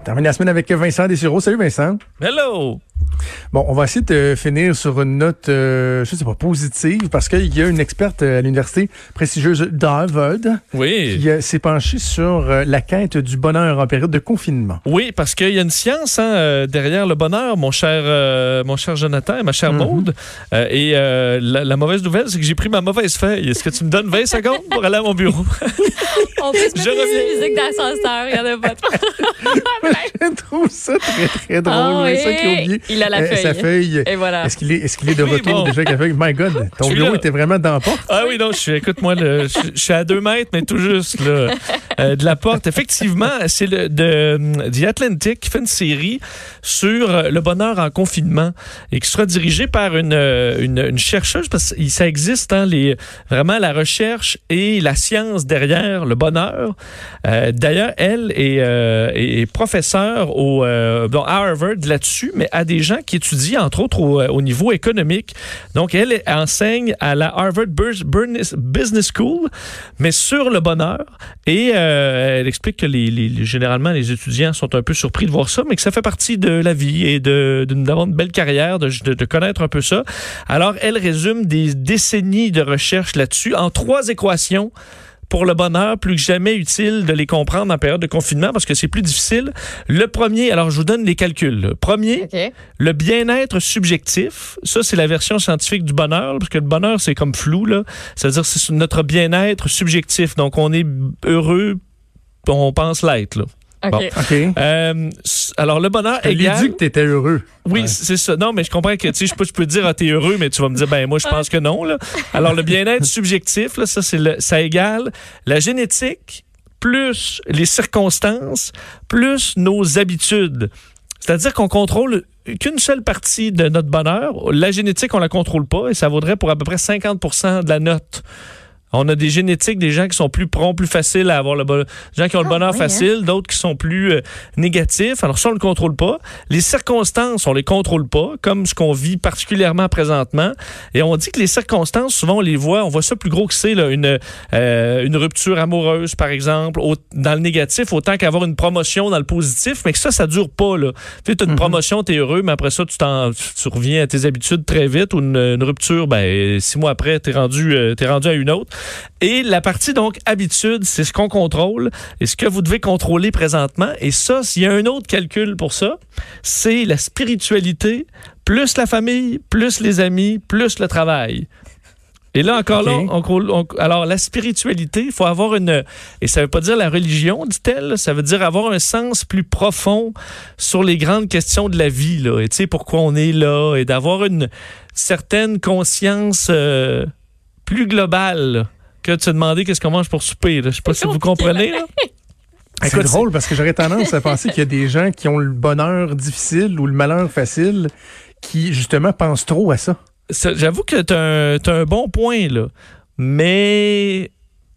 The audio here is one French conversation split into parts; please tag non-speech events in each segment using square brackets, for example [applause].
On termine la semaine avec Vincent Dessureau. Salut Vincent. Hello! Bon, on va essayer de finir sur une note, euh, je sais pas, positive, parce qu'il y a une experte à l'université prestigieuse d'Harvard Oui. qui euh, s'est penchée sur euh, la quête du bonheur en période de confinement. Oui, parce qu'il y a une science hein, euh, derrière le bonheur, mon cher, euh, mon cher Jonathan et ma chère Maude. Euh, et euh, la, la mauvaise nouvelle, c'est que j'ai pris ma mauvaise feuille. Est-ce que tu me donnes 20 secondes pour aller à mon bureau? [laughs] On peut se [laughs] mettre Je reviens. une musique d'ascenseur, il y en a pas de [laughs] [laughs] Je trouve ça très, très drôle. Ah oui. A oublié Il a la euh, feuille. sa feuille. Et voilà. Est-ce qu'il est, est, est de [laughs] Oui, retour bon. déjà avec la feuille? My God, ton bureau là. était vraiment dans la porte. Ah oui, non, écoute-moi, je, je suis à deux mètres, mais tout juste là, [laughs] euh, de la porte. Effectivement, [laughs] c'est le de hum, The Atlantic qui fait une série sur euh, le bonheur en confinement et qui sera dirigée par une, euh, une, une chercheuse parce que ça existe, hein, les, vraiment la recherche et la science derrière le bonheur. Euh, D'ailleurs, elle est, euh, professeure au, euh, bon, à Harvard là-dessus, mais à des gens qui étudient, entre autres, au, au niveau économique. Donc, elle enseigne à la Harvard Business Business School, mais sur le bonheur. Et euh, elle explique que généralement, les étudiants sont un peu surpris de voir ça, mais que ça fait partie de la vie et de- de- d'avoir une belle carrière, de, de- de connaître un peu ça. Alors, elle résume des décennies de recherche là-dessus en trois équations pour le bonheur, plus que jamais utile de les comprendre en période de confinement parce que c'est plus difficile. Le premier, alors je vous donne les calculs. Le premier, le bien-être subjectif, ça c'est la version scientifique du bonheur, parce que le bonheur c'est comme flou, là. C'est-à-dire c'est notre bien-être subjectif. Donc on est heureux, on pense l'être. OK. Bon. Euh, alors le bonheur l'ai égal... dit que tu étais heureux. Oui, Ouais. c'est ça. Non, mais je comprends que tu sais, je peux, je peux te dire, ah, t'es heureux, mais tu vas me dire, ben moi, je pense que non. Là. Alors, le bien-être subjectif, là, ça, c'est le, ça égale la génétique plus les circonstances plus nos habitudes. C'est-à-dire qu'on contrôle qu'une seule partie de notre bonheur. La génétique, on la contrôle pas et ça vaudrait pour à peu près 50% de la note. On a des génétiques, des gens qui sont plus prompts, plus faciles à avoir le bonheur, des gens qui ont le Ah, bonheur oui, facile, d'autres qui sont plus euh, négatifs. Alors ça, on le contrôle pas. Les circonstances, on les contrôle pas, comme ce qu'on vit particulièrement présentement. Et on dit que les circonstances, souvent, on les voit, on voit ça plus gros que c'est, là, une, euh, une rupture amoureuse, par exemple, au- dans le négatif, autant qu'avoir une promotion dans le positif, mais que ça, ça dure pas. Là. Tu as une promotion, tu es heureux, mais après ça, tu, t'en, tu reviens à tes habitudes très vite, ou une, une rupture, ben, six mois après, tu es rendu, euh, t'es rendu à une autre. Et la partie, donc, habitude, c'est ce qu'on contrôle et ce que vous devez contrôler présentement. Et ça, s'il y a un autre calcul pour ça, c'est la spiritualité, plus la famille, plus les amis, plus le travail. Et là, encore là, on, on- alors la spiritualité, il faut avoir une... Et ça veut pas dire la religion, dit-elle, ça veut dire avoir un sens plus profond sur les grandes questions de la vie, là, et tu sais, pourquoi on est là, et d'avoir une certaine conscience euh, plus globale là, que de se demander qu'est-ce qu'on mange pour souper. Je sais pas si vous comprenez. Là. C'est drôle parce que j'aurais tendance à penser qu'il y a des gens qui ont le bonheur difficile ou le malheur facile qui, justement, pensent trop à ça. Ça, J'avoue que tu as, un bon point, là. Mais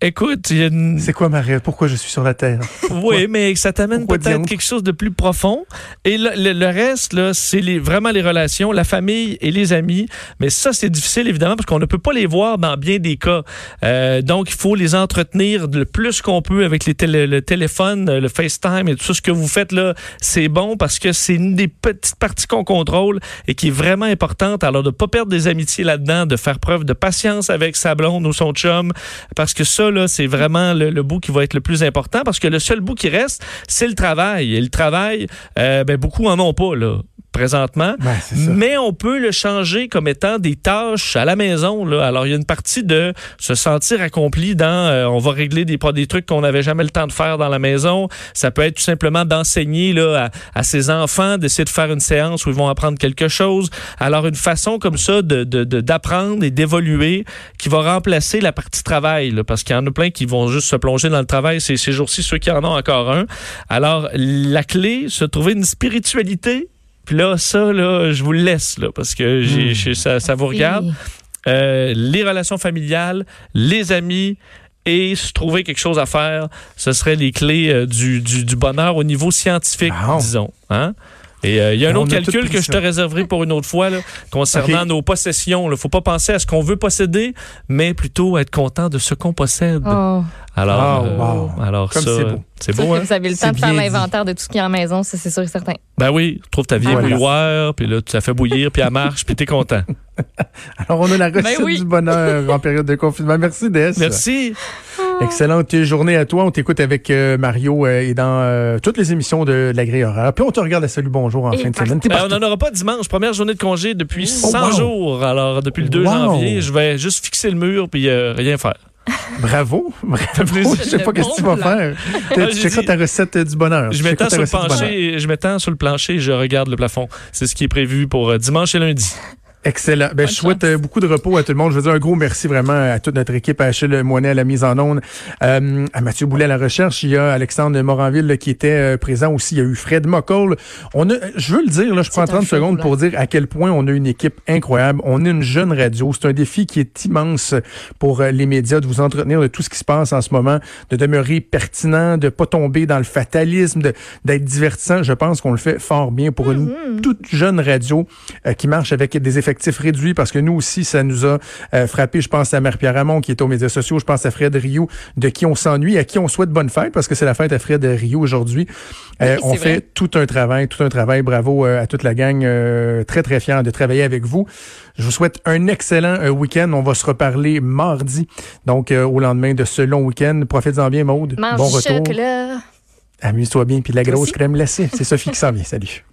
écoute, il y a une... C'est quoi ma rêve? Pourquoi je suis sur la Terre? Oui, mais ça t'amène peut-être quelque chose de plus profond. Et le, le- le reste, là, c'est les, vraiment les relations, la famille et les amis. Mais ça, c'est difficile, évidemment, parce qu'on ne peut pas les voir dans bien des cas. Euh, donc, il faut les entretenir le plus qu'on peut avec les télé- le téléphone, le FaceTime et tout. Ce que vous faites là, c'est bon parce que c'est une des petites parties qu'on contrôle et qui est vraiment importante. Alors, de ne pas perdre des amitiés là-dedans, de faire preuve de patience avec sa blonde ou son chum, parce que ça, c'est vraiment le, le bout qui va être le plus important, parce que le seul bout qui reste, c'est le travail. Et le travail, euh, ben, beaucoup en ont pas, là, présentement. Ben. Mais on peut le changer comme étant des tâches à la maison. Là. Alors, il y a une partie de se sentir accompli dans euh, on va régler des, des trucs qu'on n'avait jamais le temps de faire dans la maison. Ça peut être tout simplement d'enseigner là, à, à ses enfants, d'essayer de faire une séance où ils vont apprendre quelque chose. Alors, une façon comme ça de, de- de- d'apprendre et d'évoluer qui va remplacer la partie travail. là, parce qu'il y en a plein qui vont juste se plonger dans le travail. C'est ces jours-ci ceux qui en ont encore un. Alors, la clé, se trouver une spiritualité puis là, ça, là, je vous le laisse, là, parce que j'ai, j'ai- ça, ça vous regarde. Euh, les relations familiales, les amis et se trouver quelque chose à faire, ce seraient les clés euh, du, du, du bonheur au niveau scientifique, disons. Hein? Et euh, il y a un On autre calcul que je te réserverai pour une autre fois là, concernant nos possessions. Il ne faut pas penser à ce qu'on veut posséder, mais plutôt être content de ce qu'on possède. Oh. Alors, Ah, euh, alors Comme ça, c'est beau. c'est Sûr beau, que hein? vous avez le temps de faire l'inventaire de tout ce qu'il y a en maison, ça c'est sûr et certain. Ben oui, trouve ta vieille Voilà. bouilloire, puis là, tu la fais bouillir, puis elle marche, puis t'es content. [laughs] Alors, on a la recette Ben oui. du bonheur en période de confinement. Merci, DS. Merci. Excellente journée à toi. On t'écoute avec euh, Mario euh, et dans euh, toutes les émissions de, la grille horaire. Puis on te regarde à Salut Bonjour en Et fin de semaine. Ben, on n'en aura pas dimanche, première journée de congé depuis Oh, 100 wow. jours. Alors, depuis le 2 Wow. janvier, je vais juste fixer le mur, puis euh, rien faire. Bravo. [laughs] Bravo. Je sais pas qu'est-ce que tu vas faire. [laughs] Ah, tu checkeras ta recette du bonheur. Je m'étends sur le plancher, je m'étends sur le plancher et je regarde le plafond. C'est ce qui est prévu pour dimanche et lundi. Excellent. Ben, je souhaite euh, beaucoup de repos à tout le monde. Je veux dire un gros merci vraiment à toute notre équipe, à Achille Moinet à la mise en onde, euh, à Mathieu Boulet à la recherche. Il y a Alexandre Moranville là, qui était euh, présent aussi. Il y a eu Fred Mockle. On a, je veux le dire, là, je prends un 30 feu secondes pour dire à quel point on a une équipe incroyable. On est une jeune radio. C'est un défi qui est immense pour les médias de vous entretenir de tout ce qui se passe en ce moment, de demeurer pertinent, de pas tomber dans le fatalisme, d'être divertissant. Je pense qu'on le fait fort bien pour une toute jeune radio euh, qui marche avec des réduits parce que nous aussi, ça nous a euh, frappé. Je pense à Marie-Pierre Ramon qui est aux médias sociaux. Je pense à Fred Rio, de qui on s'ennuie, à qui on souhaite bonne fête parce que c'est la fête à Fred Rio aujourd'hui. Euh, on fait vrai. tout un travail, tout un travail. Bravo euh, à toute la gang. euh, très, très fier de travailler avec vous. Je vous souhaite un excellent week-end. On va se reparler mardi, donc au lendemain de ce long week-end. Profites-en bien, Maude. Mange bon retour. Amuse-toi bien, puis de la grosse crème glacée. C'est Sophie qui s'en vient. Salut.